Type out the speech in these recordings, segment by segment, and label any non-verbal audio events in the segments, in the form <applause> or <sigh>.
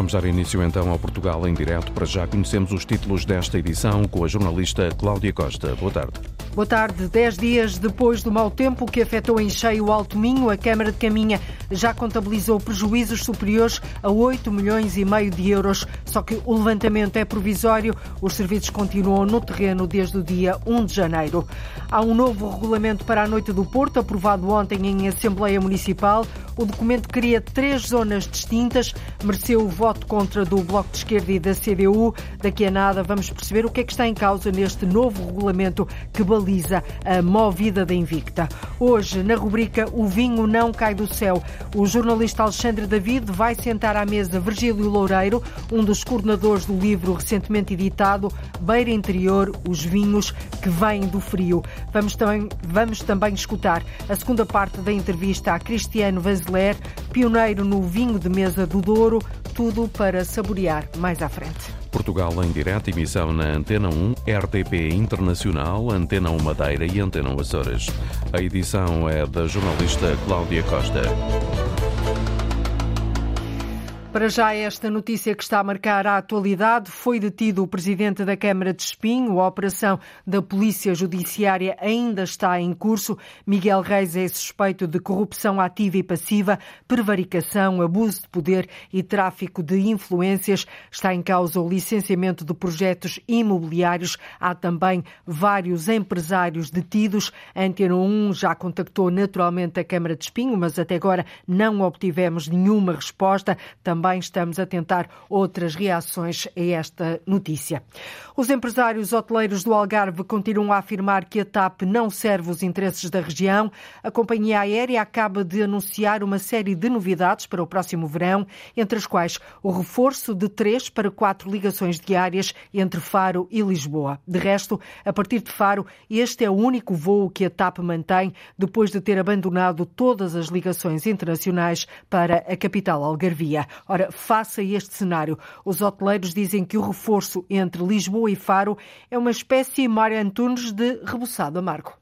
Vamos dar início então ao Portugal em direto. Para já conhecemos os títulos desta edição com a jornalista Cláudia Costa. Boa tarde. Boa tarde. Dez dias depois do mau tempo que afetou em cheio o Alto Minho, a Câmara de Caminha já contabilizou prejuízos superiores a 8 milhões e meio de euros. Só que o levantamento é provisório. Os serviços continuam no terreno desde o dia 1 de janeiro. Há um novo regulamento para a Noite do Porto, aprovado ontem em Assembleia Municipal. O documento cria três zonas distintas, mereceu o voto contra do Bloco de Esquerda e da CDU. Daqui a nada vamos perceber o que é que está em causa neste novo regulamento que baliza a movida da Invicta. Hoje, na rubrica O Vinho Não Cai do Céu, o jornalista Alexandre David vai sentar à mesa Virgílio Loureiro, um dos coordenadores do livro recentemente editado Beira Interior, os vinhos que vêm do frio. Vamos também, vamos também escutar a segunda parte da entrevista a Cristiano Vanzeler, pioneiro no vinho de mesa do Douro, tudo para saborear mais à frente. Portugal em direto, emissão na Antena 1, RTP Internacional, Antena 1 Madeira e Antena 1 Açores. A edição é da jornalista Cláudia Costa. Para já esta notícia que está a marcar a atualidade, foi detido o presidente da Câmara de Espinho. A operação da Polícia Judiciária ainda está em curso. Miguel Reis é suspeito de corrupção ativa e passiva, prevaricação, abuso de poder e tráfico de influências. Está em causa o licenciamento de projetos imobiliários. Há também vários empresários detidos. A Antena 1 já contactou naturalmente a Câmara de Espinho, mas até agora não obtivemos nenhuma resposta. Também também estamos a tentar outras reações a esta notícia. Os empresários hoteleiros do Algarve continuam a afirmar que a TAP não serve os interesses da região. A companhia aérea acaba de anunciar uma série de novidades para o próximo verão, entre as quais o reforço de três para quatro ligações diárias entre Faro e Lisboa. De resto, a partir de Faro, este é o único voo que a TAP mantém depois de ter abandonado todas as ligações internacionais para a capital algarvia. Ora, face a este cenário, os hoteleiros dizem que o reforço entre Lisboa e Faro é uma espécie, Mário Antunes, de rebuçado amargo.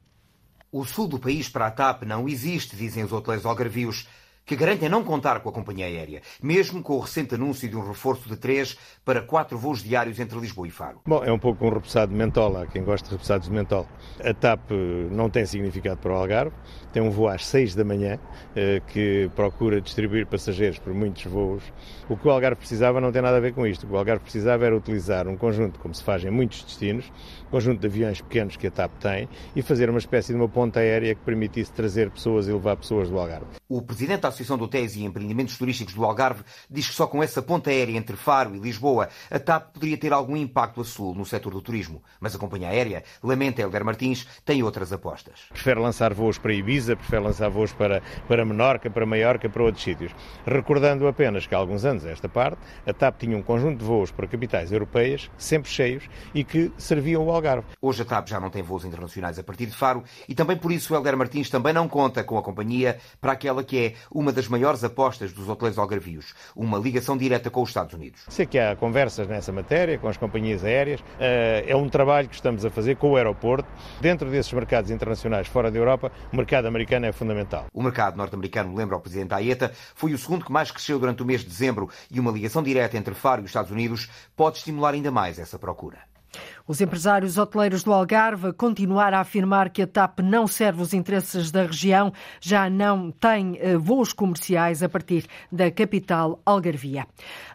O sul do país para a TAP não existe, dizem os hoteleiros algarvios que garantem não contar com a companhia aérea, mesmo com o recente anúncio de um reforço de três para quatro voos diários entre Lisboa e Faro. Bom, é um pouco um repousado de mentol, há quem gosta de repousados de mentol. A TAP não tem significado para o Algarve, tem um voo às seis da manhã eh, que procura distribuir passageiros por muitos voos. O que o Algarve precisava não tem nada a ver com isto. O que o Algarve precisava era utilizar um conjunto, como se faz em muitos destinos, um conjunto de aviões pequenos que a TAP tem e fazer uma espécie de uma ponta aérea que permitisse trazer pessoas e levar pessoas do Algarve. O presidente da Associação do TES e Empreendimentos Turísticos do Algarve diz que só com essa ponta aérea entre Faro e Lisboa, a TAP poderia ter algum impacto a sul no setor do turismo. Mas a companhia aérea, lamenta Helder Martins, tem outras apostas. Prefere lançar voos para Ibiza, prefere lançar voos para, para Menorca, para Maiorca, para outros sítios. Recordando apenas que há alguns anos, esta parte, a TAP tinha um conjunto de voos para capitais europeias, sempre cheios, e que serviam o Algarve. Hoje a TAP já não tem voos internacionais a partir de Faro e também por isso Helder Martins também não conta com a companhia para aquela que é uma das maiores apostas dos hoteleiros algarvios, uma ligação direta com os Estados Unidos. Sei que há conversas nessa matéria com as companhias aéreas, eh, é um trabalho que estamos a fazer com o aeroporto. Dentro desses mercados internacionais fora da Europa, o mercado americano é fundamental. O mercado norte-americano, lembra o Presidente Aieta, foi o segundo que mais cresceu durante o mês de dezembro e uma ligação direta entre Faro e os Estados Unidos pode estimular ainda mais essa procura. Os empresários hoteleiros do Algarve continuaram a afirmar que a TAP não serve os interesses da região, já não tem eh, voos comerciais a partir da capital algarvia.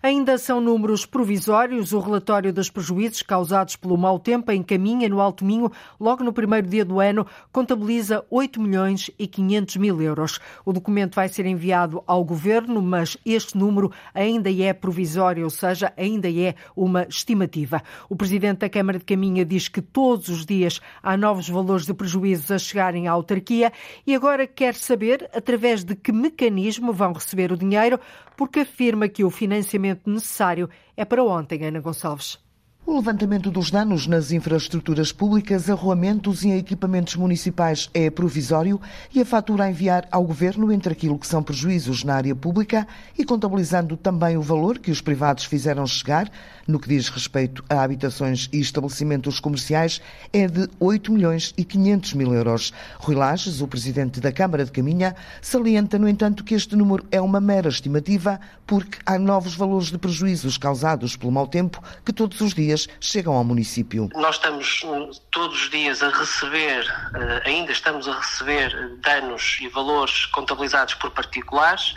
Ainda são números provisórios. O relatório dos prejuízos causados pelo mau tempo em Caminha, no Alto Minho, logo no primeiro dia do ano, contabiliza 8 milhões e 500 mil euros. O documento vai ser enviado ao Governo, mas este número ainda é provisório, ou seja, ainda é uma estimativa. O Presidente da Câmara Caminha diz que todos os dias há novos valores de prejuízos a chegarem à autarquia e agora quer saber através de que mecanismo vão receber o dinheiro, porque afirma que o financiamento necessário é para ontem, Ana Gonçalves. O levantamento dos danos nas infraestruturas públicas, arruamentos e equipamentos municipais é provisório e a fatura a enviar ao Governo entre aquilo que são prejuízos na área pública e contabilizando também o valor que os privados fizeram chegar, no que diz respeito a habitações e estabelecimentos comerciais, é de 8 milhões e 500 mil euros. Rui Lages, o presidente da Câmara de Caminha, salienta, no entanto, que este número é uma mera estimativa porque há novos valores de prejuízos causados pelo mau tempo que todos os dias chegam ao município. Nós estamos hum, todos os dias a receber, eh, ainda estamos a receber danos e valores contabilizados por particulares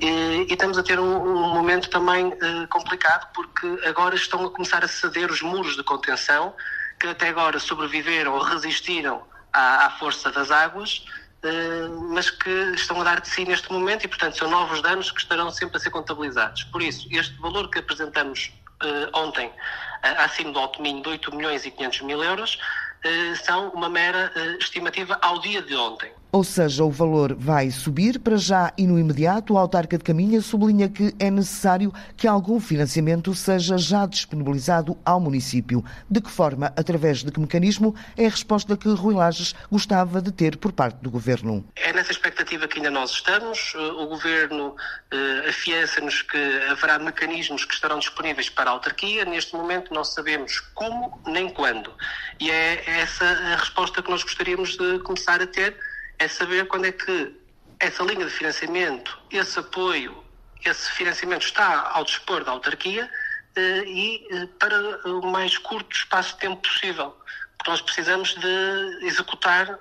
e, estamos a ter um, um momento também eh, complicado porque agora estão a começar a ceder os muros de contenção que até agora sobreviveram ou resistiram à, à força das águas, Uh, mas que estão a dar de si neste momento e, portanto, são novos danos que estarão sempre a ser contabilizados. Por isso, este valor que apresentamos uh, ontem acima do alto minho de 8 milhões e 500 mil euros, são uma mera estimativa ao dia de ontem. Ou seja, o valor vai subir para já e no imediato. O autarca de Caminha sublinha que é necessário que algum financiamento seja já disponibilizado ao município. De que forma, através de que mecanismo, é a resposta que Rui Lages gostava de ter por parte do Governo. É nessa expectativa que ainda nós estamos. O Governo eh, afiança-nos que haverá mecanismos que estarão disponíveis para a autarquia. Neste momento não sabemos como nem quando. E é essa a resposta que nós gostaríamos de começar a ter é saber quando é que essa linha de financiamento, esse apoio, esse financiamento está ao dispor da autarquia eh, e eh, para o mais curto espaço de tempo possível. Porque nós precisamos de executar,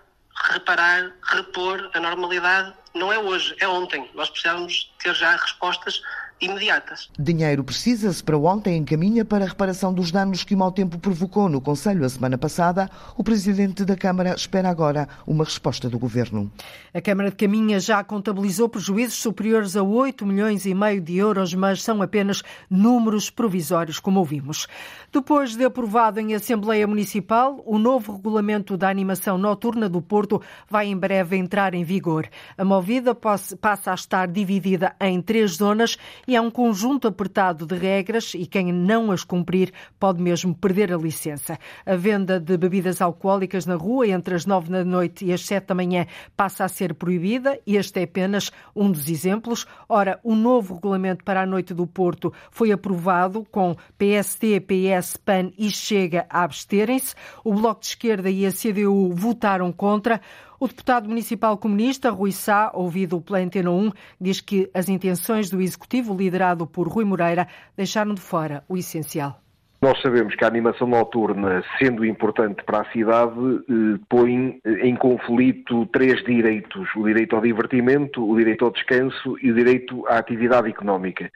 reparar, repor a normalidade. Não é hoje, é ontem. Nós precisamos ter já respostas imediatas. Dinheiro precisa-se para ontem encaminha para a reparação dos danos que o mau tempo provocou no Conselho a semana passada. O Presidente da Câmara espera agora uma resposta do Governo. A Câmara de Caminha já contabilizou prejuízos superiores a 8 milhões e meio de euros, mas são apenas números provisórios, como ouvimos. Depois de aprovado em Assembleia Municipal, o novo regulamento da animação noturna do Porto vai em breve entrar em vigor. A movida passa a estar dividida em três zonas e há um conjunto apertado de regras e quem não as cumprir pode mesmo perder a licença. A venda de bebidas alcoólicas na rua entre as nove da noite e as sete da manhã passa a ser proibida e este é apenas um dos exemplos. Ora, o novo regulamento para a noite do Porto foi aprovado com PST, PS, PAN e Chega a absterem-se. O Bloco de Esquerda e a CDU votaram contra. O deputado municipal comunista, Rui Sá, ouvido pela Antena 1, diz que as intenções do executivo liderado por Rui Moreira deixaram de fora o essencial. Nós sabemos que a animação noturna, sendo importante para a cidade, eh, põe em conflito três direitos: o direito ao divertimento, o direito ao descanso e o direito à atividade económica.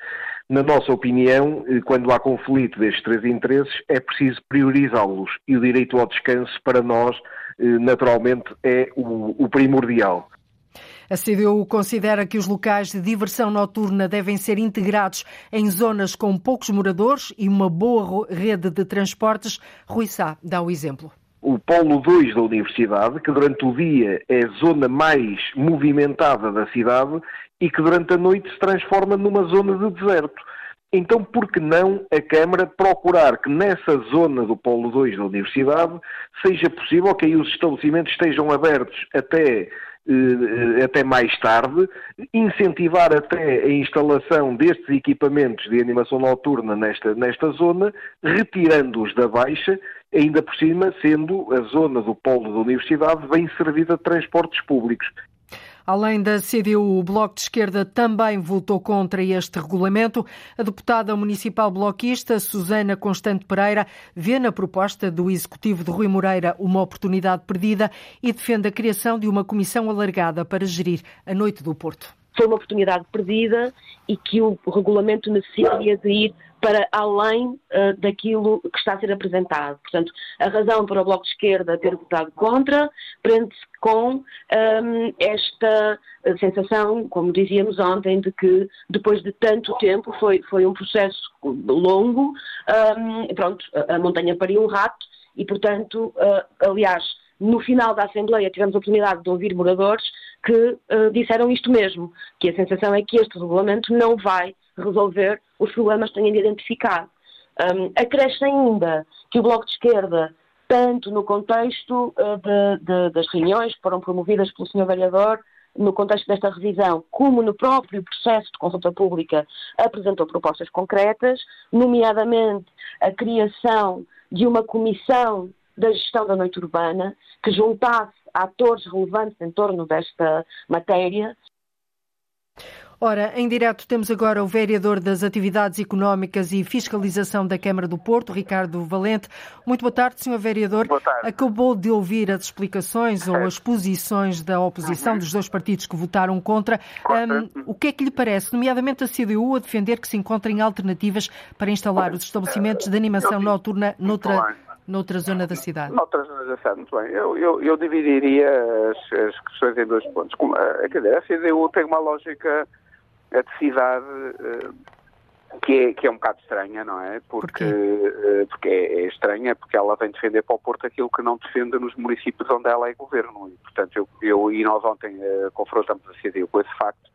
Na nossa opinião, eh, quando há conflito destes três interesses, é preciso priorizá-los e o direito ao descanso, para nós, eh, naturalmente é o, o primordial. A CDU considera que os locais de diversão noturna devem ser integrados em zonas com poucos moradores e uma boa rede de transportes. Rui Sá dá o exemplo. O Polo 2 da Universidade, que durante o dia é a zona mais movimentada da cidade e que durante a noite se transforma numa zona de deserto. Então, por que não a Câmara procurar que nessa zona do Polo 2 da Universidade seja possível que aí os estabelecimentos estejam abertos até, eh, até mais tarde, incentivar até a instalação destes equipamentos de animação noturna nesta, nesta zona, retirando-os da Baixa, ainda por cima sendo a zona do Polo da Universidade bem servida de transportes públicos. Além da CDU, o Bloco de Esquerda também votou contra este regulamento. A deputada municipal bloquista, Susana Constante Pereira, vê na proposta do Executivo de Rui Moreira uma oportunidade perdida e defende a criação de uma comissão alargada para gerir a Noite do Porto. Foi uma oportunidade perdida e que o regulamento necessitaria de ir para além uh, daquilo que está a ser apresentado. Portanto, a razão para o Bloco de Esquerda ter votado contra prende-se com um, ehm, esta sensação, como dizíamos ontem, de que depois de tanto tempo foi, foi um processo longo, um, ehm, pronto, a montanha pariu um rato e, portanto, uh, aliás, no final da Assembleia tivemos a oportunidade de ouvir moradores que uh, disseram isto mesmo, que a sensação é que este regulamento não vai resolver os problemas que têm identificado. Um, acresce ainda que o Bloco de Esquerda, tanto no contexto uh, de, de, das reuniões que foram promovidas pelo Sr. Vereador, no contexto desta revisão, como no próprio processo de consulta pública, apresentou propostas concretas, nomeadamente a criação de uma comissão da gestão da noite urbana que juntasse atores relevantes em torno desta matéria Ora, em direto temos agora o vereador das Atividades Económicas e Fiscalização da Câmara do Porto, Ricardo Valente. Muito boa tarde, Sr. Vereador. Boa tarde. Acabou de ouvir as explicações ou as posições da oposição, dos dois partidos que votaram contra. Um, o que é que lhe parece, nomeadamente a CDU, a defender que se encontrem alternativas para instalar os estabelecimentos de animação noturna noutra, noutra zona da cidade? Noutra zona da cidade, muito bem. Eu, eu, eu dividiria as, as, questões em dois pontos. Eh, quer dizer, a CDU tem uma lógica de cidade eh, que é, que é um bocado estranha, não é? Porque, eh, porque é, é, estranha, porque ela vem defender para o Porto aquilo que não defende nos municípios onde ela é governo. E, portanto, eu, eu e nós ontem uh, confrontamos a CDU com esse facto.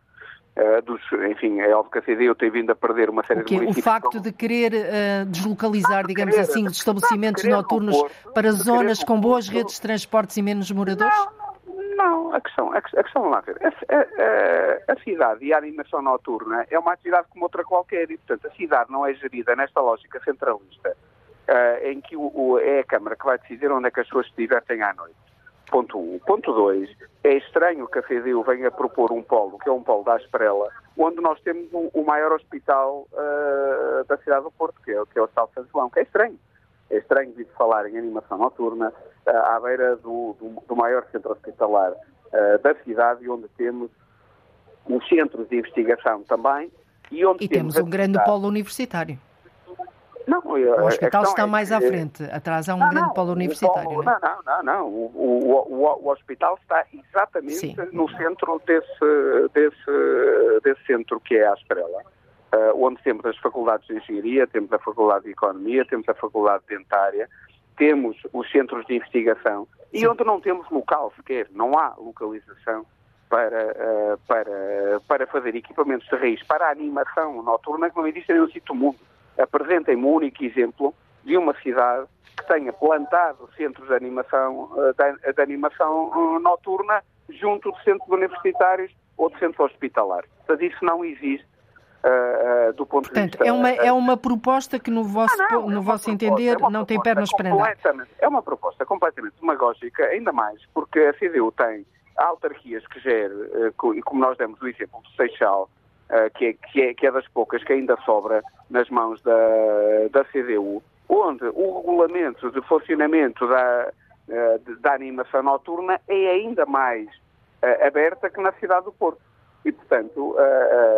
Uh, dos, enfim, é óbvio que a CDU tem vindo a perder uma série de municípios. O facto de querer uh, deslocalizar, digamos querer, assim, os estabelecimentos noturnos Porto, para zonas com boas redes de transportes e menos moradores? Não, não, a questão, a, questão lá. A, a, a, cidade e a animação noturna é uma atividade como outra qualquer e, portanto, a cidade não é gerida nesta lógica centralista uh, em que o, o, é a Câmara que vai decidir onde é que as pessoas se divertem à noite. Ponto 1. Um. Ponto 2. É estranho que a CDU venha propor um polo, que é um polo da Asprela, onde nós temos o, o maior hospital uh, da cidade do Porto, que é, que é o Hospital São João, que é estranho. É estranho vir falar em animação noturna uh, à beira do, do, do, maior centro hospitalar uh, da cidade, onde temos os centros de investigação também. E, onde e temos, temos um grande polo universitário. Não, o hospital está é mais à frente, atrás há um não, grande polo universitário. Polo, não, é? não, não, não. O, o, o, o hospital está exatamente Sim. no centro desse, desse, desse centro que é a Asprela uh, onde temos as faculdades de engenharia, temos a faculdade de economia, temos a faculdade dentária, temos os centros de investigação e onde não temos local sequer, não há localização para, uh, para, para fazer equipamentos de raiz para a animação noturna, que não existe nenhum sítio do mundo. Apresentem-me um único exemplo de uma cidade que tenha plantado centros de animação, uh, de, de animação noturna junto de centros universitários ou de centros hospitalares. Portanto, isso não existe Uh, uh, do ponto Portanto, de vista... é uma, é uma proposta que, no vosso, ah, não, no é vosso proposta, entender, é não tem pernas para andar. É uma proposta completamente demagógica, ainda mais porque a CDU tem autarquias que gere, uh, e como nós demos o exemplo do Seixal, que é, que, é, que, é, das poucas que ainda sobra nas mãos da, da CDU, onde o regulamento de funcionamento da, da animação noturna é ainda mais aberta que na cidade do Porto. E, portanto, uh,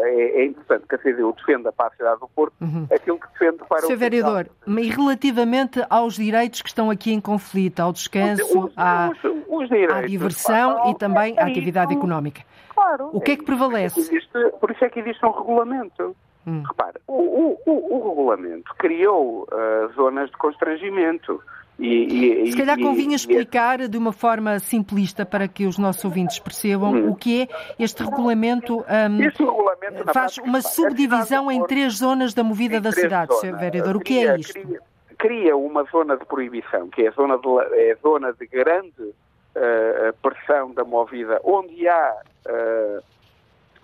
é, é, importante que a CDU defenda para a cidade do Porto uhum. aquilo que defende para Sr. o Vereador, e relativamente aos direitos que estão aqui em conflito, ao descanso, os, à, os, os direitos, à diversão e também à atividade isso, económica. Claro. O que é que prevalece? Por isso é que existe, por isso é que existe um regulamento. Hum. Repare, o, o, o, o, regulamento criou uh, zonas de constrangimento. E, e, Se calhar convinha explicar de uma forma simplista para que os nossos ouvintes percebam hum. o que é este regulamento. Um, este regulamento faz prática, uma subdivisão em três zonas da movida da cidade, Sr. Vereador. O que é isto? Cria, cria, uma zona de proibição, que é a zona de, é a zona de grande uh, pressão da movida, onde há. Uh,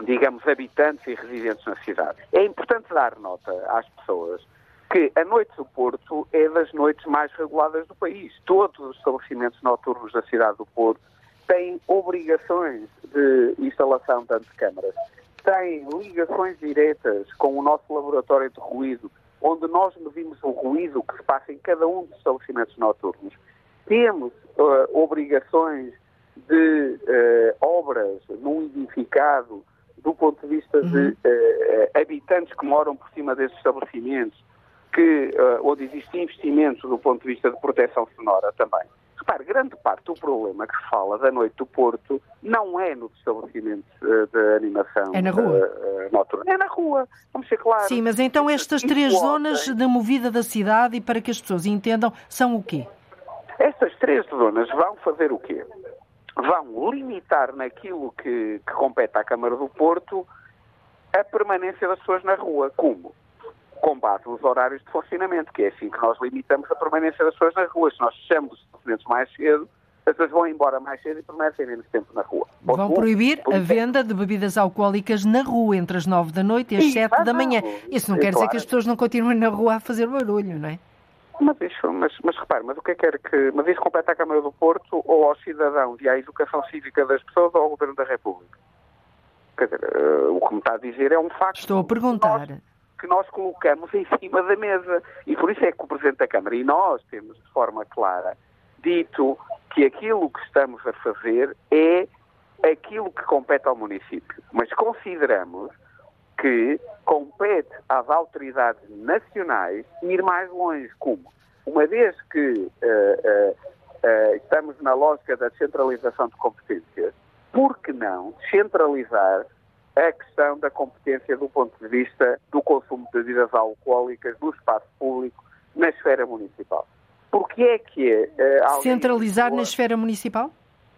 digamos, habitantes e residentes na cidade. É importante dar nota às pessoas que a noite do Porto é das noites mais reguladas do país. Todos os estabelecimentos noturnos da cidade do Porto têm obrigações de instalação de antecâmaras, têm ligações diretas com o nosso laboratório de ruído, onde nós medimos o ruído que se passa em cada um dos estabelecimentos noturnos. Temos uh, obrigações de uh, obras num edificado do ponto de vista de uh, habitantes que moram por cima desses estabelecimentos, que, uh, onde existe investimento do ponto de vista de proteção sonora também. Repare, grande parte do problema que se fala da noite do Porto não é nos estabelecimentos uh, de animação é na rua. Noturna. É na rua, vamos ser claros. Sim, mas então estas três zonas de movida da cidade, e para que as pessoas entendam, são o quê? Estas três zonas vão fazer o quê? Vão limitar naquilo que, que compete à Câmara do Porto a permanência das pessoas na rua. Como? Com base nos horários de funcionamento, que é assim que nós limitamos a permanência das pessoas nas ruas. Se nós fechamos os estabelecimentos mais cedo, as pessoas vão embora mais cedo e permanecem menos tempo na rua. Vão proibir a venda de bebidas alcoólicas na rua entre as 9 da noite e as 7 da manhã. Isso não é quer claro. dizer que as pessoas não continuem na rua a fazer barulho, não é? Mas isso, mas, mas repare, mas o que é que quer que. Mas isso compete à Câmara do Porto ou ao cidadão e à educação cívica das pessoas ou ao Governo da República? Quer dizer, uh, o que me está a dizer é um facto. Estou a perguntar. Nós, que nós colocamos em cima da mesa. E por isso é que o Presidente da Câmara e nós temos de forma clara dito que aquilo que estamos a fazer é aquilo que compete ao município. Mas consideramos que compete às autoridades nacionais ir mais longe. Como? Uma vez que uh, uh, uh, estamos na lógica da descentralização de competências, por que não descentralizar a questão da competência do ponto de vista do consumo de bebidas alcoólicas no espaço público na esfera municipal? Porque é que. Uh, Centralizar na esfera municipal?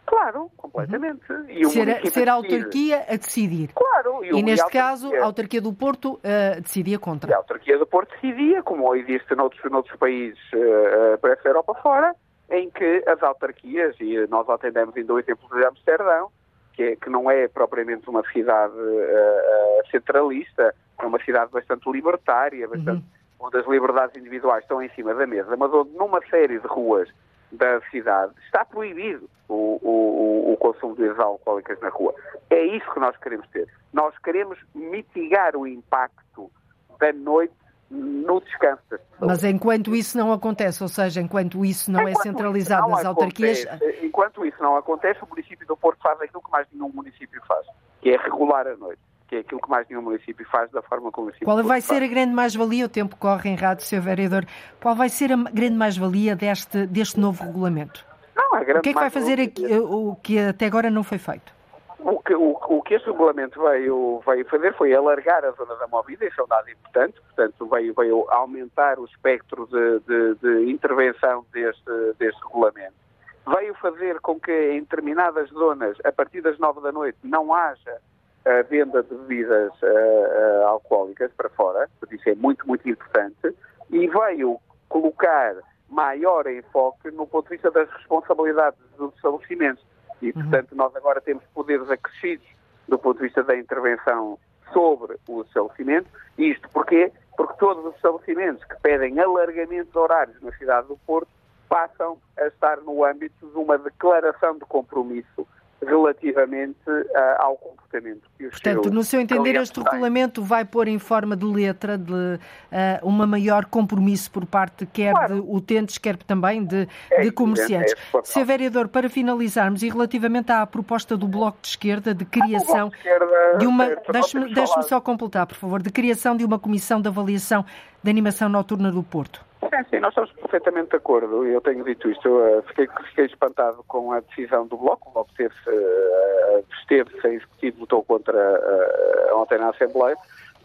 Claro, completamente. Uhum. ser, ser a autarquia a decidir. Claro. E, e neste caso, a autarquia do Porto uh, decidia contra. E a autarquia do Porto decidia, como existe noutros, noutros países uh, para essa Europa fora, em que as autarquias, e nós atendemos ainda o exemplo de Amsterdão, que, é, que não é propriamente uma cidade uh, centralista, é uma cidade bastante libertária, bastante uhum onde as liberdades individuais estão em cima da mesa, mas onde numa série de ruas da cidade está proibido o, o, o consumo de bebidas alcoólicas na rua. É isso que nós queremos ter. Nós queremos mitigar o impacto da noite no descanso. Mas enquanto isso não acontece, ou seja, enquanto isso não é enquanto é centralizado nas autarquias... Enquanto isso não acontece, o município do Porto faz aquilo que mais nenhum município faz, que é regular a noite que é aquilo que mais nenhum município faz da forma como o município Qual vai ser a grande mais-valia? O tempo corre em rádio, Sr. Vereador. Qual vai ser a grande mais-valia deste, deste novo regulamento? Não, a grande o que é que vai fazer aqui, o que até agora não foi feito? O que, o, o que este regulamento veio, veio fazer foi alargar a zona da movida, isso é um dado importante, portanto veio, veio aumentar o espectro de, de, de intervenção deste, deste regulamento. Veio fazer com que em determinadas zonas, a partir das nove da noite, não haja a venda de bebidas uh, uh, alcoólicas para fora, isso é muito, muito importante, e veio colocar maior enfoque no ponto de vista das responsabilidades dos estabelecimentos. E, uhum. portanto, nós agora temos poderes acrescidos do ponto de vista da intervenção sobre o estabelecimento. Isto porquê? Porque todos os estabelecimentos que pedem alargamento de horários na cidade do Porto passam a estar no âmbito de uma declaração de compromisso relativamente uh, ao comportamento que os Portanto, no seu entender, este regulamento vai pôr em forma de letra de uh, uma maior compromisso por parte quer claro. de utentes, quer também de, é de comerciantes. É Sr. Vereador, para finalizarmos, e relativamente à proposta do Bloco de Esquerda de criação de, esquerda, de, uma... Deixe-me deixe só completar, por favor. De criação de uma comissão de avaliação da animação noturna do Porto. Sim, sim, nós estamos perfeitamente de acordo. Eu tenho dito isto. Eu, uh, fiquei, fiquei, espantado com a decisão do Bloco. O Bloco esteve-se uh, esteve sem executivo, votou contra uh, ontem na Assembleia.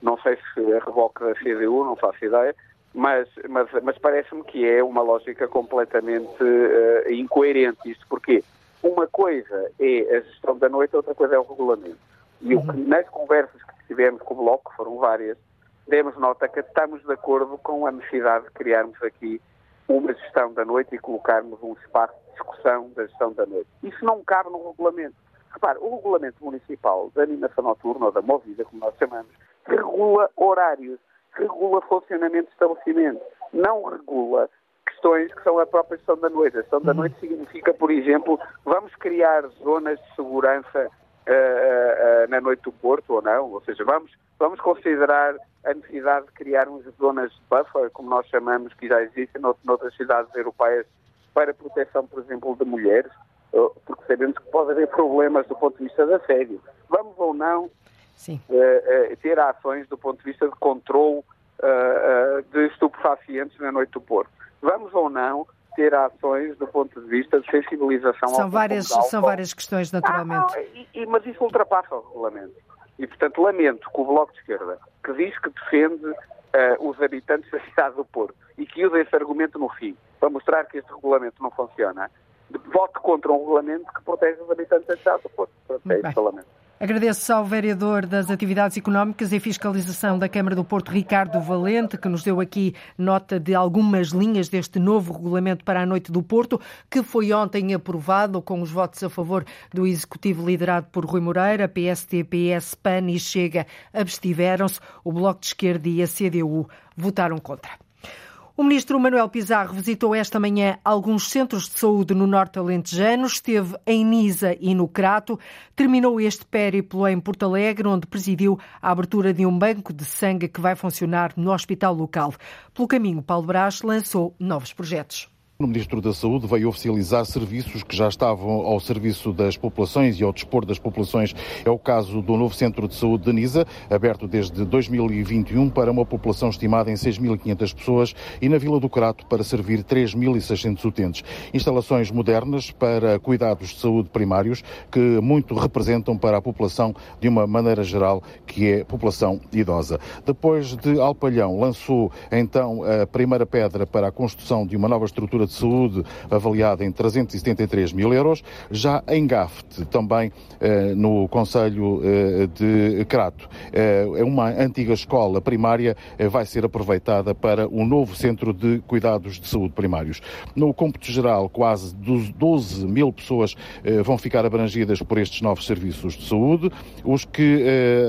Não sei se a reboque da CDU, não faço ideia. Mas, mas, mas parece-me que é uma lógica completamente uh, incoerente. Isto porque uma coisa é a gestão da noite, outra coisa é o regulamento. E uhum. o que, nas conversas que tivemos com o Bloco, que foram várias, demos nota que estamos de acordo com a necessidade de criarmos aqui uma gestão da noite e colocarmos um espaço de discussão da gestão da noite. Isso não cabe no regulamento. Repare, o regulamento municipal da animação noturna ou da movida, como nós chamamos, regula horários, regula funcionamento de estabelecimento, não regula questões que são a própria gestão da noite. A gestão da uhum. noite significa, por exemplo, vamos criar zonas de segurança uh, uh, na noite do Porto ou não, ou seja, vamos, vamos considerar a necessidade de criarmos zonas de buffer, como nós chamamos, que já existem noutras cidades europeias, para proteção, por exemplo, de mulheres, porque sabemos que pode haver problemas do ponto de vista da assédio. Vamos ou não uh, ter ações do ponto de vista de controle uh, de estupefacientes na noite do Porto. Vamos ou não ter ações do ponto de vista de sensibilização são ao várias São várias questões, naturalmente. Ah, não, e, mas isso ultrapassa o regulamento. E, portanto, lamento que o Bloco de Esquerda, que diz que defende uh, os habitantes da cidade do Porto e que usa esse argumento no fim para mostrar que este regulamento não funciona, vote contra um regulamento que protege os habitantes da cidade do Porto. É isso, lamento. Agradeço ao vereador das Atividades Económicas e Fiscalização da Câmara do Porto, Ricardo Valente, que nos deu aqui nota de algumas linhas deste novo regulamento para a noite do Porto, que foi ontem aprovado com os votos a favor do Executivo liderado por Rui Moreira, PST, PS, PAN e Chega abstiveram-se, o Bloco de Esquerda e a CDU votaram contra. O ministro Manuel Pizarro visitou esta manhã alguns centros de saúde no norte alentejano, esteve em Nisa e no Crato, terminou este périplo em Porto Alegre, onde presidiu a abertura de um banco de sangue que vai funcionar no hospital local. Pelo caminho, Paulo Brás lançou novos projetos. O Ministro da Saúde veio oficializar serviços que já estavam ao serviço das populações e ao dispor das populações. É o caso do novo Centro de Saúde de Nisa, aberto desde 2021 para uma população estimada em 6.500 pessoas e na Vila do Crato para servir 3.600 utentes. Instalações modernas para cuidados de saúde primários que muito representam para a população de uma maneira geral, que é população idosa. Depois de Alpalhão, lançou então a primeira pedra para a construção de uma nova estrutura de de saúde avaliada em 373 mil euros. Já em Gafte, também eh, no Conselho eh, de Crato, eh, é uma antiga escola primária, vai ser aproveitada para um novo centro de cuidados de saúde primários. No cômputo geral, quase 12 mil pessoas vão ficar abrangidas por estes novos serviços de saúde. Os que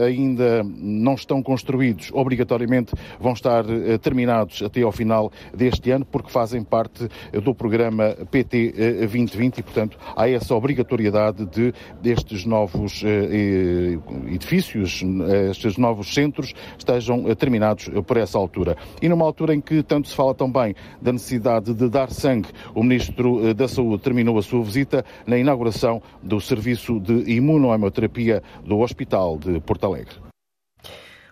ainda não estão construídos, obrigatoriamente vão estar terminados até ao final deste ano, porque fazem parte do programa PT 2020 eh, e, portanto, há essa obrigatoriedade de destes novos eh, edifícios, estes novos centros, estejam eh, terminados por essa altura. E numa altura em que tanto se fala também da necessidade de dar sangue, o Ministro da Saúde terminou a sua visita na inauguração do serviço de imunohemoterapia do Hospital de Porto Alegre.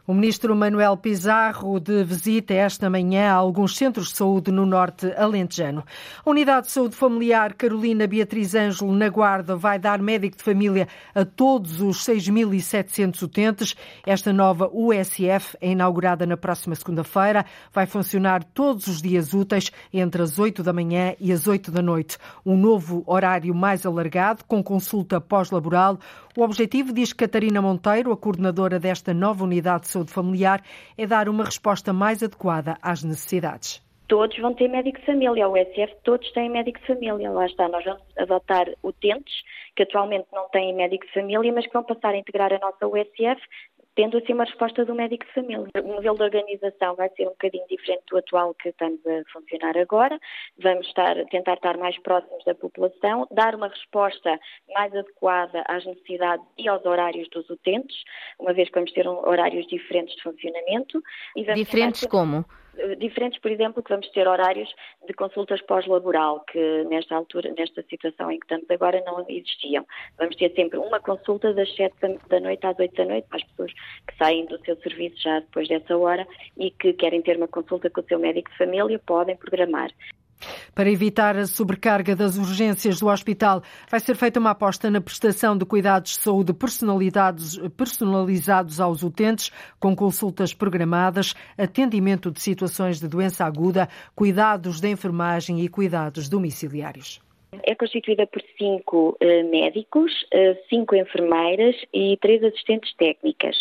O ministro Manuel Pizarro de visita esta manhã a alguns centros de saúde no norte alentejano. A Unidade de Saúde Familiar Carolina Beatriz Ângelo, na Guarda, vai dar médico de família a todos os 6.700 utentes. Esta nova USF é inaugurada na próxima segunda-feira. Vai funcionar todos os dias úteis entre as 8 da manhã e as 8 da noite. Um novo horário mais alargado, com consulta pós-laboral. O objetivo, diz Catarina Monteiro, a coordenadora desta nova unidade de saúde familiar, é dar uma resposta mais adequada às necessidades todos vão ter médico de família. O SF todos têm médico de família. Lá está, nós vamos adotar utentes que atualmente não têm médico de família, mas que vão passar a integrar a nossa USF tendo assim uma resposta do médico de família. O modelo de organização vai ser um bocadinho diferente do atual que estamos a funcionar agora. Vamos estar, tentar estar mais próximos da população, dar uma resposta mais adequada às necessidades e aos horários dos utentes, uma vez que vamos ter horários diferentes de funcionamento. diferentes como? Diferentes, por exemplo, que vamos ter horários de consultas pós-laboral, que nesta altura, nesta situação em que estamos agora, não existiam. Vamos ter sempre uma consulta das 7 da noite às 8 da noite para as pessoas que saem do seu serviço já depois dessa hora e que querem ter uma consulta com o seu médico de família, podem programar. Para evitar a sobrecarga das urgências do hospital, vai ser feita uma aposta na prestação de cuidados de saúde personalizados aos utentes, com consultas programadas, atendimento de situações de doença aguda, cuidados de enfermagem e cuidados domiciliários. É constituída por cinco uh, médicos, uh, cinco enfermeiras e três assistentes técnicas.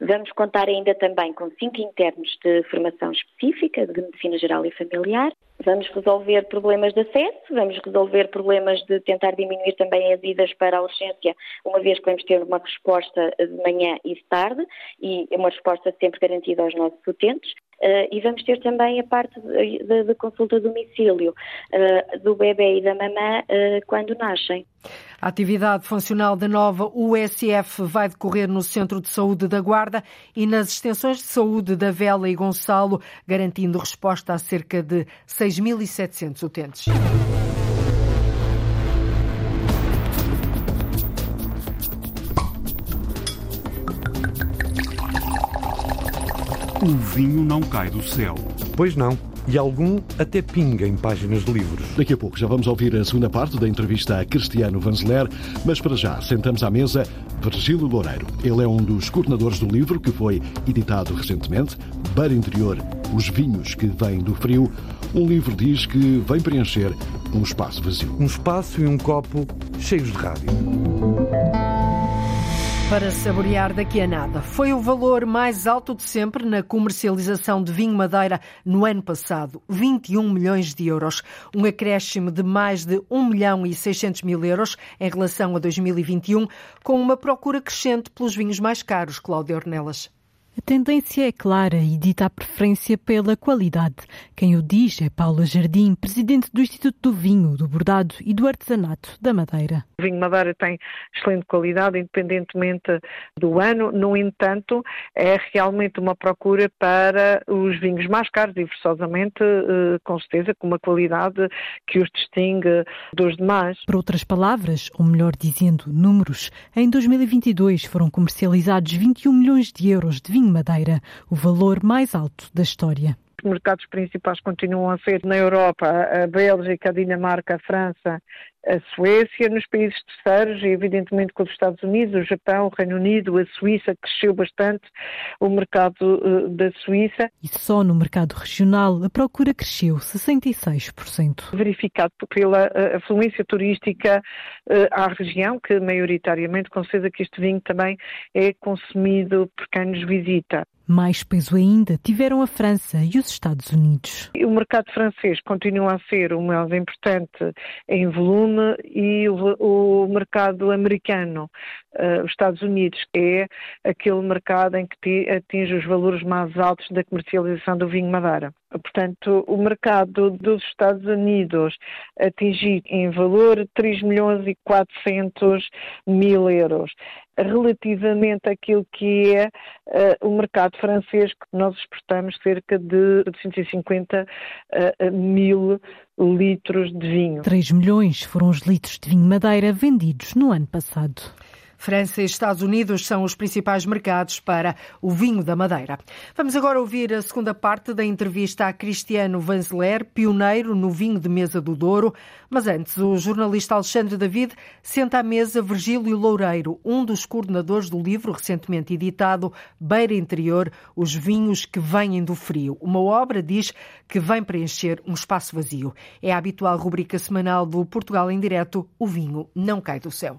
Vamos contar ainda também com cinco internos de formação específica de medicina geral e familiar. Vamos resolver problemas de acesso, vamos resolver problemas de tentar diminuir também as idas para a urgência, uma vez que vamos ter uma resposta de manhã e de tarde e uma resposta sempre garantida aos nossos utentes. Uh, e vamos ter também a parte da consulta do domicílio uh, do bebê e da mamã uh, quando nascem. A atividade funcional da nova USF vai decorrer no Centro de Saúde da Guarda e nas extensões de saúde da Vela e Gonçalo, garantindo resposta a cerca de 6.700 utentes. O vinho não cai do céu. Pois não. E algum até pinga em páginas de livros. Daqui a pouco já vamos ouvir a segunda parte da entrevista a Cristiano Vanzeler, mas para já sentamos à mesa Virgílio Loureiro. Ele é um dos coordenadores do livro que foi editado recentemente, Bar Interior, Os Vinhos que Vêm do Frio. Um livro diz que vem preencher um espaço vazio. Um espaço e um copo cheios de rádio. Para saborear daqui a nada. Foi o valor mais alto de sempre na comercialização de vinho Madeira no ano passado, 21 milhões de euros, um acréscimo de mais de 1 milhão e 600 mil euros em relação a 2021, com uma procura crescente pelos vinhos mais caros, Cláudia Ornelas. A tendência é clara e dita a preferência pela qualidade. Quem o diz é Paula Jardim, presidente do Instituto do Vinho, do Bordado e do Artesanato da Madeira. O vinho Madeira tem excelente qualidade, independentemente do ano. No entanto, é realmente uma procura para os vinhos mais caros e, forçosamente, eh, com certeza, com uma qualidade que os distingue dos demais. Por outras palavras, ou melhor dizendo, números, em 2022 foram comercializados 21 milhões de euros de vinho vinho Madeira, o valor mais alto da história. Os mercados principais continuam a ser na Europa a Bélgica, a Dinamarca, a França a Suécia, nos países terceiros, evidentemente com os Estados Unidos, o Japão, o Reino Unido, a Suíça, cresceu bastante o mercado uh, da Suíça. E só no mercado regional a procura cresceu 66%. Verificado pela uh, afluência turística uh, à região, que maioritariamente, com certeza que este vinho também é consumido por quem nos visita. Mais peso ainda tiveram a França e os Estados Unidos. O mercado francês continua a ser o mais importante em volume e o, o mercado americano, os Estados Unidos, é aquele mercado em que atinge os valores mais altos da comercialização do vinho Madeira. Portanto, o mercado dos Estados Unidos atingiu em valor 3 milhões e 400 mil euros relativamente àquilo que é uh, o mercado francês, que nós exportamos cerca de 250 uh, mil litros de vinho. 3 milhões foram os litros de vinho Madeira vendidos no ano passado. França e Estados Unidos são os principais mercados para o vinho da Madeira. Vamos agora ouvir a segunda parte da entrevista a Cristiano Vanzeler, pioneiro no vinho de mesa do Douro. Mas antes, o jornalista Alexandre David senta à mesa Virgílio Loureiro, um dos coordenadores do livro recentemente editado Beira Interior, Os Vinhos que Vêm do Frio. Uma obra, diz, que vem preencher um espaço vazio. É a habitual rubrica semanal do Portugal em Direto, O Vinho Não Cai do Céu.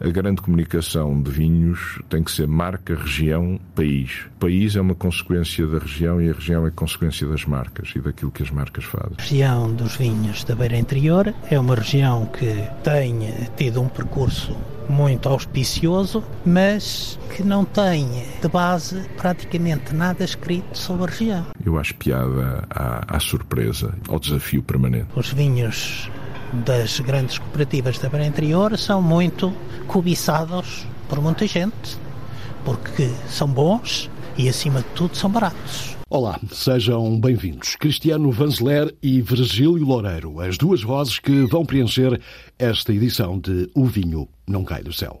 A grande comunicação de vinhos tem que ser marca, região, país. O país é uma consequência da região e a região é consequência das marcas e daquilo que as marcas fazem. A região dos vinhos da Beira Interior é uma região que tem tido um percurso muito auspicioso, mas que não tem de base praticamente nada escrito sobre a região. Eu acho piada à, à surpresa, ao desafio permanente. Os vinhos das grandes cooperativas da Beira Interior são muito cobiçados por muita gente, porque são bons e, acima de tudo, são baratos. Olá, sejam bem-vindos. Cristiano Vanzeler e Virgílio Loureiro, as duas vozes que vão preencher esta edição de O Vinho Não Cai do Céu.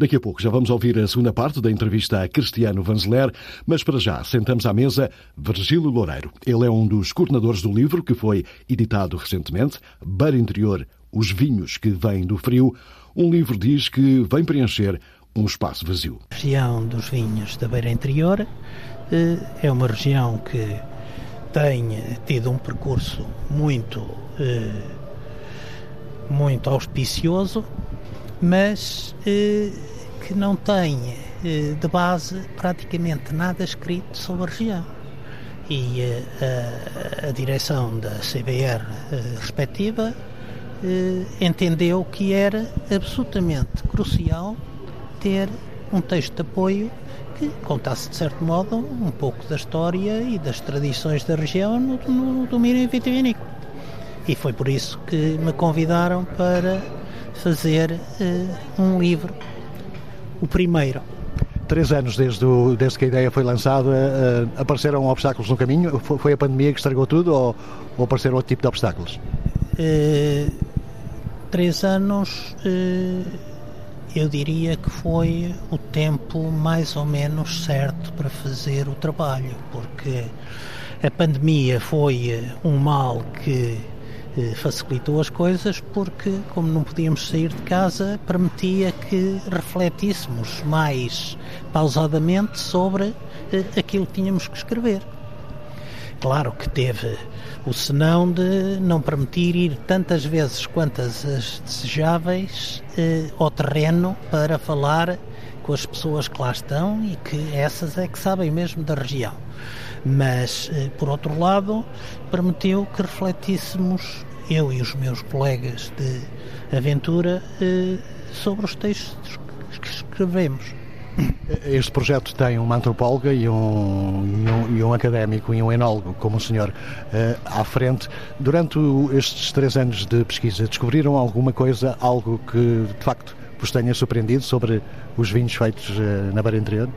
Daqui a pouco já vamos ouvir a segunda parte da entrevista a Cristiano Vanzeler, mas para já sentamos à mesa Virgílio Loureiro. Ele é um dos coordenadores do livro que foi editado recentemente, Bar Interior, Os Vinhos que Vêm do Frio. Um livro diz que vem preencher um espaço vazio. A região dos vinhos da Beira Interior eh, é uma região que tem tido um percurso muito, eh, muito auspicioso, mas eh, que não tem eh, de base praticamente nada escrito sobre a região. E eh, a, a, direção da CBR eh, respectiva entendeu que era absolutamente crucial ter um texto de apoio que contasse, de certo modo, um pouco da história e das tradições da região no, no domínio vitivinícola. E foi por isso que me convidaram para fazer uh, um livro o primeiro. Três anos desde, o, desde que a ideia foi lançada, uh, apareceram obstáculos no caminho? Foi, foi, a pandemia que estragou tudo ou, ou apareceram outro tipo de obstáculos? Uh, três anos, eu diria que foi o tempo mais ou menos certo para fazer o trabalho, porque a pandemia foi um mal que facilitou as coisas porque, como não podíamos sair de casa, permitia que refletíssemos mais pausadamente sobre eh, aquilo que tínhamos que escrever. Claro que teve o senão de não permitir ir tantas vezes quantas as desejáveis eh, ao terreno para falar com as pessoas que lá estão e que essas é que sabem mesmo da região. Mas, eh, por outro lado, permitiu que refletíssemos, eu e os meus colegas de aventura, eh, sobre os textos que escrevemos. Este projeto tem uma antropóloga e um, e um, e um académico e um enólogo, como o senhor, uh, à frente. Durante estes três anos de pesquisa, descobriram alguma coisa, algo que de facto vos tenha surpreendido sobre os vinhos feitos uh, na Beira Interior?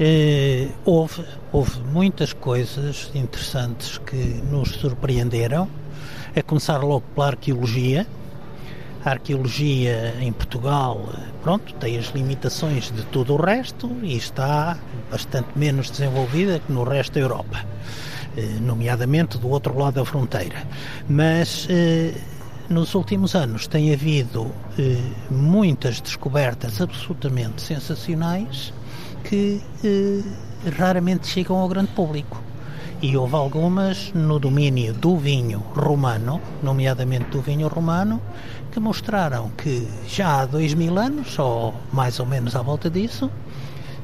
Uh, houve, houve muitas coisas interessantes que nos surpreenderam, a começar logo pela arqueologia a arqueologia em Portugal, pronto, tem as limitações de todo o resto e está bastante menos desenvolvida que no resto da Europa, eh, nomeadamente do outro lado da fronteira. Mas eh, nos últimos anos tem havido eh, muitas descobertas absolutamente sensacionais que raramente chegam ao grande público. E houve algumas no domínio do vinho romano, nomeadamente do vinho romano, que mostraram que já há dois mil anos, ou mais ou menos à volta disso,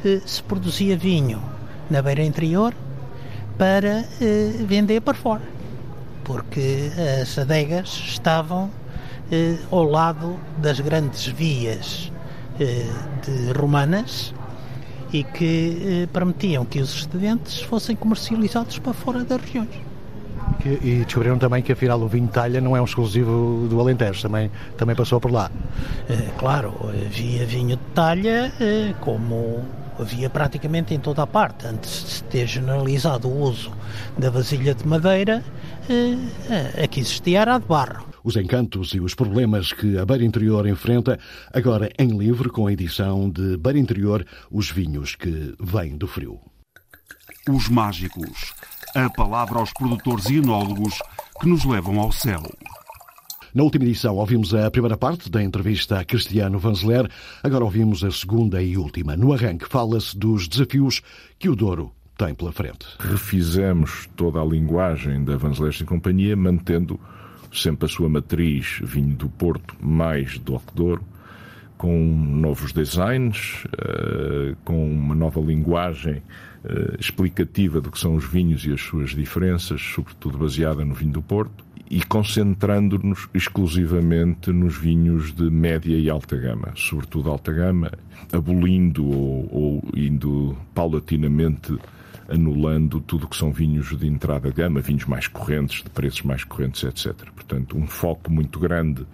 eh, se produzia vinho na beira interior para eh, vender para fora, porque as adegas estavam eh, ao lado das grandes vias de romanas e que eh, permitiam que os excedentes fossem comercializados para fora das regiões. e descobriram também que afinal o vinho talha não é um exclusivo do Alentejo, também, também passou por lá. Eh, claro, havia vinho de talha eh, como havia praticamente em toda a parte. Antes de ter generalizado o uso da vasilha de madeira, eh, a que existia era a de barro os encantos e os problemas que a Beira Interior enfrenta, agora em livre com a edição de Beira Interior, os vinhos que vêm do frio. Os mágicos. A palavra aos produtores e enólogos que nos levam ao céu. Na última edição ouvimos a primeira parte da entrevista a Cristiano Vanzeler, agora ouvimos a segunda e última. No arranque fala-se dos desafios que o Douro tem pela frente. Refizemos toda a linguagem da Vanzeler e Companhia, mantendo sempre a sua matriz vinho do Porto mais do Douro, com novos designs, uh, com uma nova linguagem uh, explicativa do que são os vinhos e as suas diferenças, sobretudo baseada no vinho do Porto, e concentrando-nos exclusivamente nos vinhos de média e alta gama, sobretudo alta gama, abolindo ou, ou indo paulatinamente anulando tudo o que são vinhos de entrada de gama, vinhos mais correntes, de preços mais correntes, etc. Portanto, um foco muito grande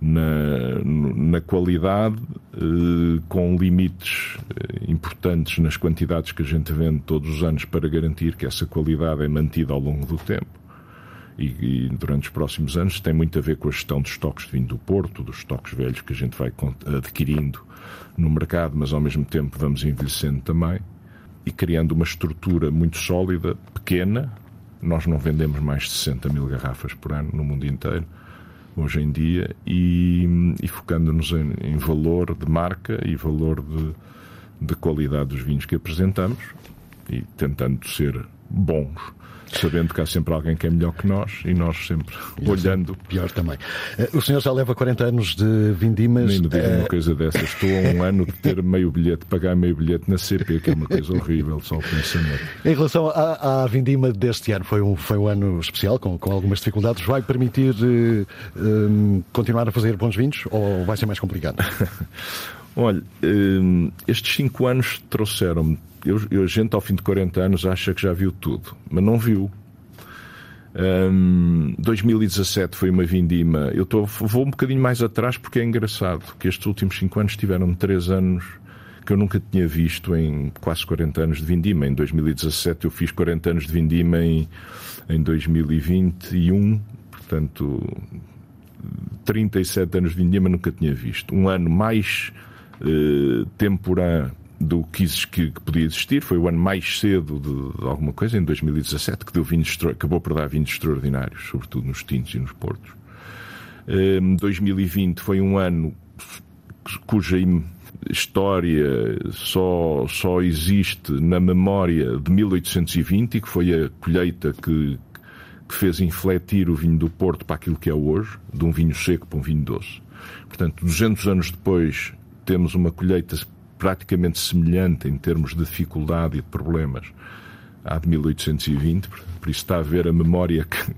na, na qualidade, eh, com limites eh, importantes nas quantidades que a gente vende todos os anos para garantir que essa qualidade é mantida ao longo do tempo. E, e, durante os próximos anos tem muito a ver com a gestão dos estoques de vinho do Porto, dos estoques velhos que a gente vai adquirindo no mercado, mas ao mesmo tempo vamos envelhecendo também e criando uma estrutura muito sólida, pequena. Nós não vendemos mais de 60 mil garrafas por ano no mundo inteiro, hoje em dia, e, e focando-nos em, em, valor de marca e valor de, de qualidade dos vinhos que apresentamos e tentando ser bons sabendo que há sempre alguém que é melhor que nós e nós sempre e olhando. Pior também. Eh, o senhor já leva 40 anos de vindimas. Nem me diga uh... uma coisa dessas. Estou a um ano de ter meio bilhete, pagar meio bilhete na CP, que é uma coisa horrível, só o pensamento. Em relação à, à vindima deste ano, foi um, foi um ano especial, com, com algumas dificuldades. Vai permitir uh, um, continuar a fazer bons vinhos ou vai ser mais complicado? <laughs> Olha, um, estes cinco anos trouxeram-me eu, eu, a gente ao fim de 40 anos acha que já viu tudo, mas não viu. Um, 2017 foi uma vindima. Eu tô, vou um bocadinho mais atrás porque é engraçado que estes últimos 5 anos tiveram 3 anos que eu nunca tinha visto em quase 40 anos de vindima. Em 2017 eu fiz 40 anos de vindima em, em 2021, portanto 37 anos de vindima nunca tinha visto. Um ano mais eh, temporã do que, que, podia existir. Foi o ano mais cedo de, de alguma coisa, em 2017, que deu vinhos, acabou por dar vinhos extraordinários, sobretudo nos tintos e nos portos. Um, 2020 foi um ano cuja história só, só existe na memória de 1820 e que foi a colheita que, que fez infletir o vinho do Porto para aquilo que é hoje, de um vinho seco para um vinho doce. Portanto, 200 anos depois, temos uma colheita praticamente semelhante em termos de dificuldade e de problemas à de 1820, por isso está a ver a memória que,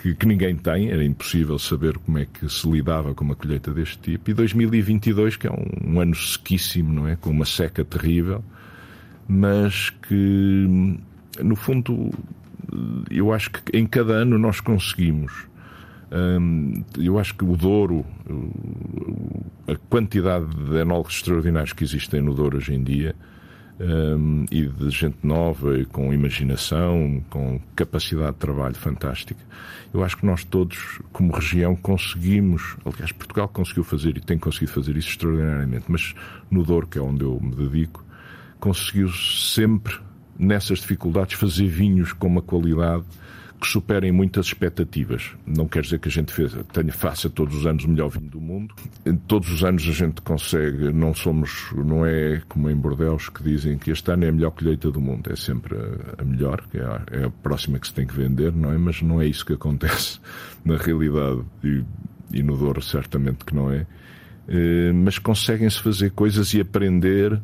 que, que, ninguém tem, era impossível saber como é que se lidava com uma colheita deste tipo. E 2022, que é um, um ano sequíssimo, não é? Com uma seca terrível, mas que, no fundo, eu acho que em cada ano nós conseguimos eu acho que o Douro, a quantidade de enólogos extraordinários que existem no Douro hoje em dia, um, e de gente nova, e com imaginação, com capacidade de trabalho fantástica. Eu acho que nós todos, como região, conseguimos, aliás, Portugal conseguiu fazer e tem conseguido fazer isso extraordinariamente, mas no Douro, que é onde eu me dedico, conseguiu sempre, nessas dificuldades, fazer vinhos com uma qualidade que superem muitas expectativas. Não quer dizer que a gente tenha, faça todos os anos o melhor vinho do mundo. Todos os anos a gente consegue, não somos, não é como em Bordeaux que dizem que este ano é a melhor colheita do mundo. É sempre a, melhor, é a, é a, próxima que se tem que vender, não é? Mas não é isso que acontece <laughs> na realidade e, e no Douro certamente que não é. Eh, mas conseguem-se fazer coisas e aprender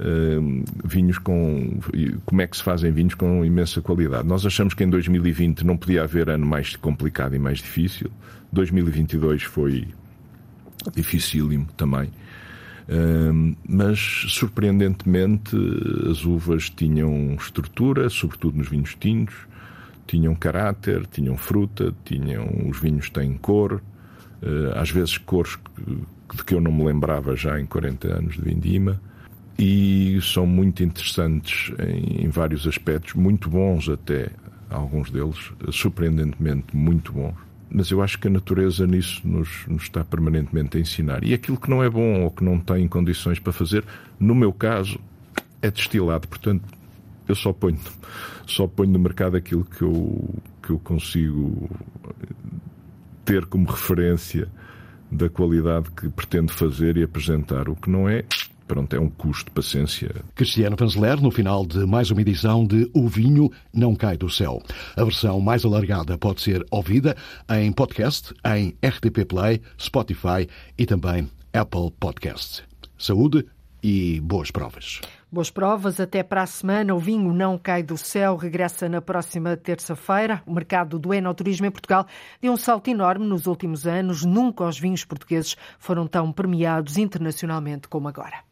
Uh, vinhos com. como é que se fazem vinhos com imensa qualidade. Nós achamos que em 2020 não podia haver ano mais complicado e mais difícil. 2022 foi dificílimo também. Uh, mas, surpreendentemente, as uvas tinham estrutura, sobretudo nos vinhos tintos, tinham caráter, tinham fruta, tinham os vinhos têm cor, uh, às vezes cores de que eu não me lembrava já em 40 anos de vindima e são muito interessantes em, em, vários aspectos, muito bons até, alguns deles, surpreendentemente muito bons. Mas eu acho que a natureza nisso nos, nos, está permanentemente a ensinar. E aquilo que não é bom ou que não tem condições para fazer, no meu caso, é destilado. Portanto, eu só ponho, só ponho no mercado aquilo que eu, que eu consigo ter como referência da qualidade que pretendo fazer e apresentar. O que não é, pronto, é um custo de paciência. Cristiano Vanzeler, no final de mais uma edição de O Vinho Não Cai do Céu. A versão mais alargada pode ser ouvida em podcast, em RTP Play, Spotify e também Apple Podcasts. Saúde e boas provas. Boas provas, até para a semana. O vinho não cai do céu, regressa na próxima terça-feira. O mercado do enoturismo em Portugal deu um salto enorme nos últimos anos. Nunca os vinhos portugueses foram tão premiados internacionalmente como agora.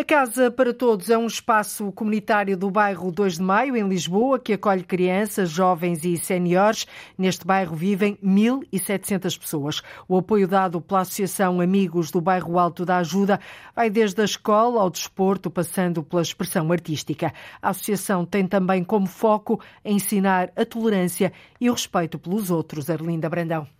A Casa para Todos é um espaço comunitário do bairro 2 de Maio, em Lisboa, que acolhe crianças, jovens e séniores. Neste bairro vivem 1.700 pessoas. O apoio dado pela Associação Amigos do Bairro Alto da Ajuda vai desde a escola ao desporto, passando pela expressão artística. A associação tem também como foco ensinar a tolerância e o respeito pelos outros. Arlinda Brandão.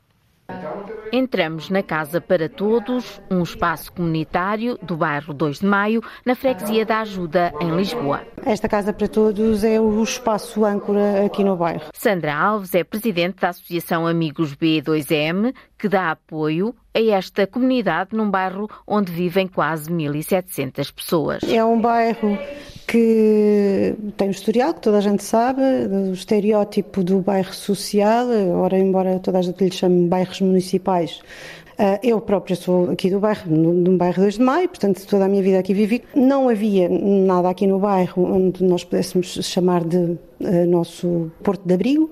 Entramos na Casa para Todos, um espaço comunitário do bairro 2 de Maio, na freguesia da Ajuda, em Lisboa. Esta Casa para Todos é o espaço âncora aqui no bairro. Sandra Alves é presidente da Associação Amigos B2M, que dá apoio a esta comunidade num bairro onde vivem quase 1.700 pessoas. É um bairro que tem um historial, que toda a gente sabe, o estereótipo do bairro social, ora, embora toda a gente lhe chame bairros municipais, eu própria sou aqui do bairro, um bairro 2 de Maio, portanto toda a minha vida aqui vivi. Não havia nada aqui no bairro onde nós pudéssemos chamar de uh, nosso porto de abrigo.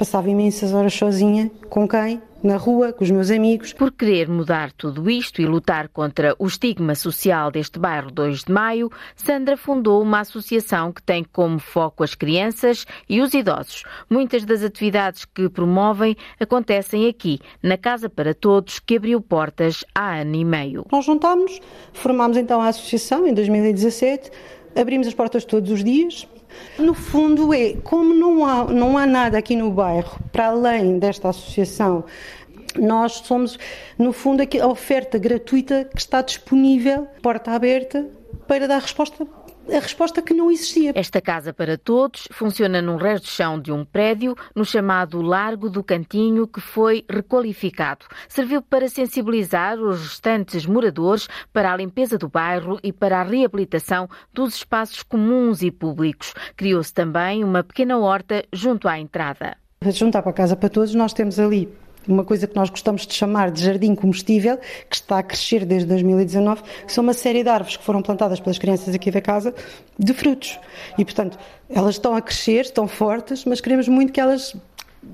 Passava imensas horas sozinha, com quem? na rua, com os meus amigos. Por querer mudar tudo isto e lutar contra o estigma social deste bairro 2 de Maio, Sandra fundou uma associação que tem como foco as crianças e os idosos. Muitas das atividades que promovem acontecem aqui, na Casa para Todos, que abriu portas há ano e meio. Nós juntámos, formámos então a associação em 2017, abrimos as portas todos os dias, no fundo é, como não há, não há nada aqui no bairro, para além desta associação, nós somos, no fundo, a oferta gratuita que está disponível, porta aberta, para dar resposta a resposta que não existia. Esta Casa para Todos funciona num resto de chão de um prédio no chamado Largo do Cantinho, que foi requalificado. Serviu para sensibilizar os restantes moradores para a limpeza do bairro e para a reabilitação dos espaços comuns e públicos. Criou-se também uma pequena horta junto à entrada. Juntar para a Casa para Todos, nós temos ali uma coisa que nós gostamos de chamar de jardim comestível, que está a crescer desde 2019, que são uma série de árvores que foram plantadas pelas crianças aqui da casa de frutos. E, portanto, elas estão a crescer, estão fortes, mas queremos muito que elas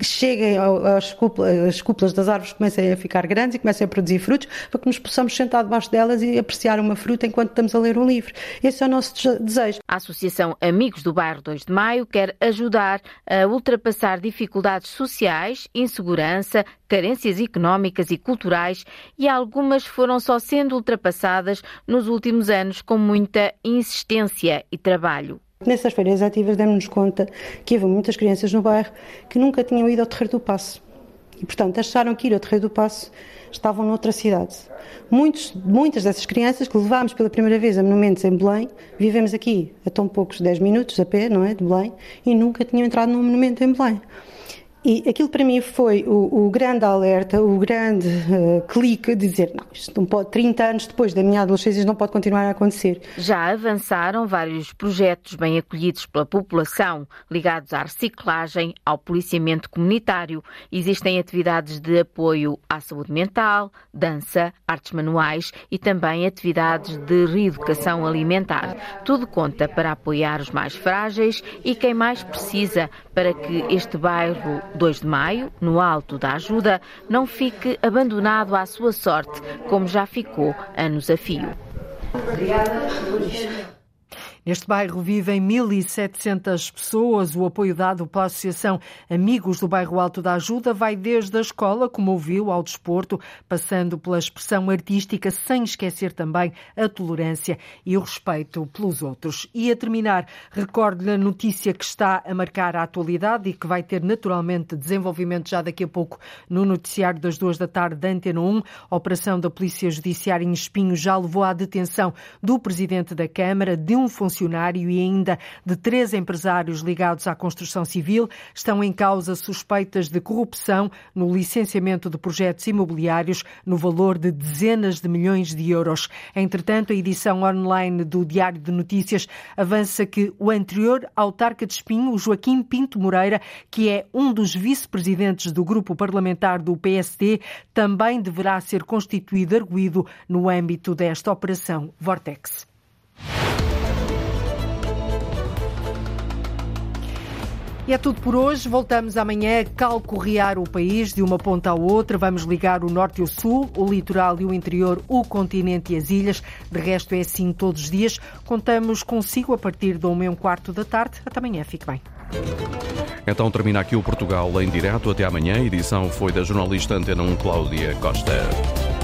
cheguem às cúpulas, cúpulas das árvores comecem a ficar grandes e comecem a produzir frutos, para que nos possamos sentar debaixo delas e apreciar uma fruta enquanto estamos a ler um livro. Esse é o nosso desejo. A Associação Amigos do Bairro 2 de Maio quer ajudar a ultrapassar dificuldades sociais, insegurança, carências económicas e culturais e algumas foram só sendo ultrapassadas nos últimos anos com muita insistência e trabalho. Nessas férias ativas demos-nos conta que havia muitas crianças no bairro que nunca tinham ido ao Terreiro do Passo. E, portanto, acharam que ir ao Terreiro do Passo estavam noutra cidade. Muitos, muitas dessas crianças que levámos pela primeira vez a monumentos em Belém, vivemos aqui a tão poucos 10 minutos a pé, não é, de Belém, e nunca tinham entrado num monumento em Belém. E aquilo para mim foi o, o grande alerta, o grande uh, clique de dizer, não, isto não pode, 30 anos depois da minha adolescência, não pode continuar a acontecer. Já avançaram vários projetos bem acolhidos pela população, ligados à reciclagem, ao policiamento comunitário. Existem atividades de apoio à saúde mental, dança, artes manuais e também atividades de reeducação alimentar. Tudo conta para apoiar os mais frágeis e quem mais precisa para que este bairro 2 de maio, no alto da ajuda, não fique abandonado à sua sorte, como já ficou anos a fio. Obrigada, Neste bairro vivem 1.700 pessoas. O apoio dado pela Associação Amigos do Bairro Alto da Ajuda vai desde a escola, como ouviu, ao desporto, passando pela expressão artística, sem esquecer também a tolerância e o respeito pelos outros. E a terminar, recordo-lhe a notícia que está a marcar a atualidade e que vai ter naturalmente desenvolvimento já daqui a pouco no noticiário das duas da tarde da Antena 1. A operação da Polícia Judiciária em Espinho já levou à detenção do Presidente da Câmara, de um funcionário funcionário e ainda de três empresários ligados à construção civil estão em causa suspeitas de corrupção no licenciamento de projetos imobiliários no valor de dezenas de milhões de euros. Entretanto, a edição online do Diário de Notícias avança que o anterior autarca de Espinho, Joaquim Pinto Moreira, que é um dos vice-presidentes do grupo parlamentar do PSD, também deverá ser constituído arguído no âmbito desta operação Vortex. E é tudo por hoje. Voltamos amanhã a calcorrear o país de uma ponta à outra. Vamos ligar o norte e o sul, o litoral e o interior, o continente e as ilhas. De resto, é assim todos os dias. Contamos consigo a partir da uma e um quarto da tarde. Até amanhã. Fique bem. Então termina aqui o Portugal em direto. Até amanhã. A edição foi da jornalista Antena 1 Cláudia Costa.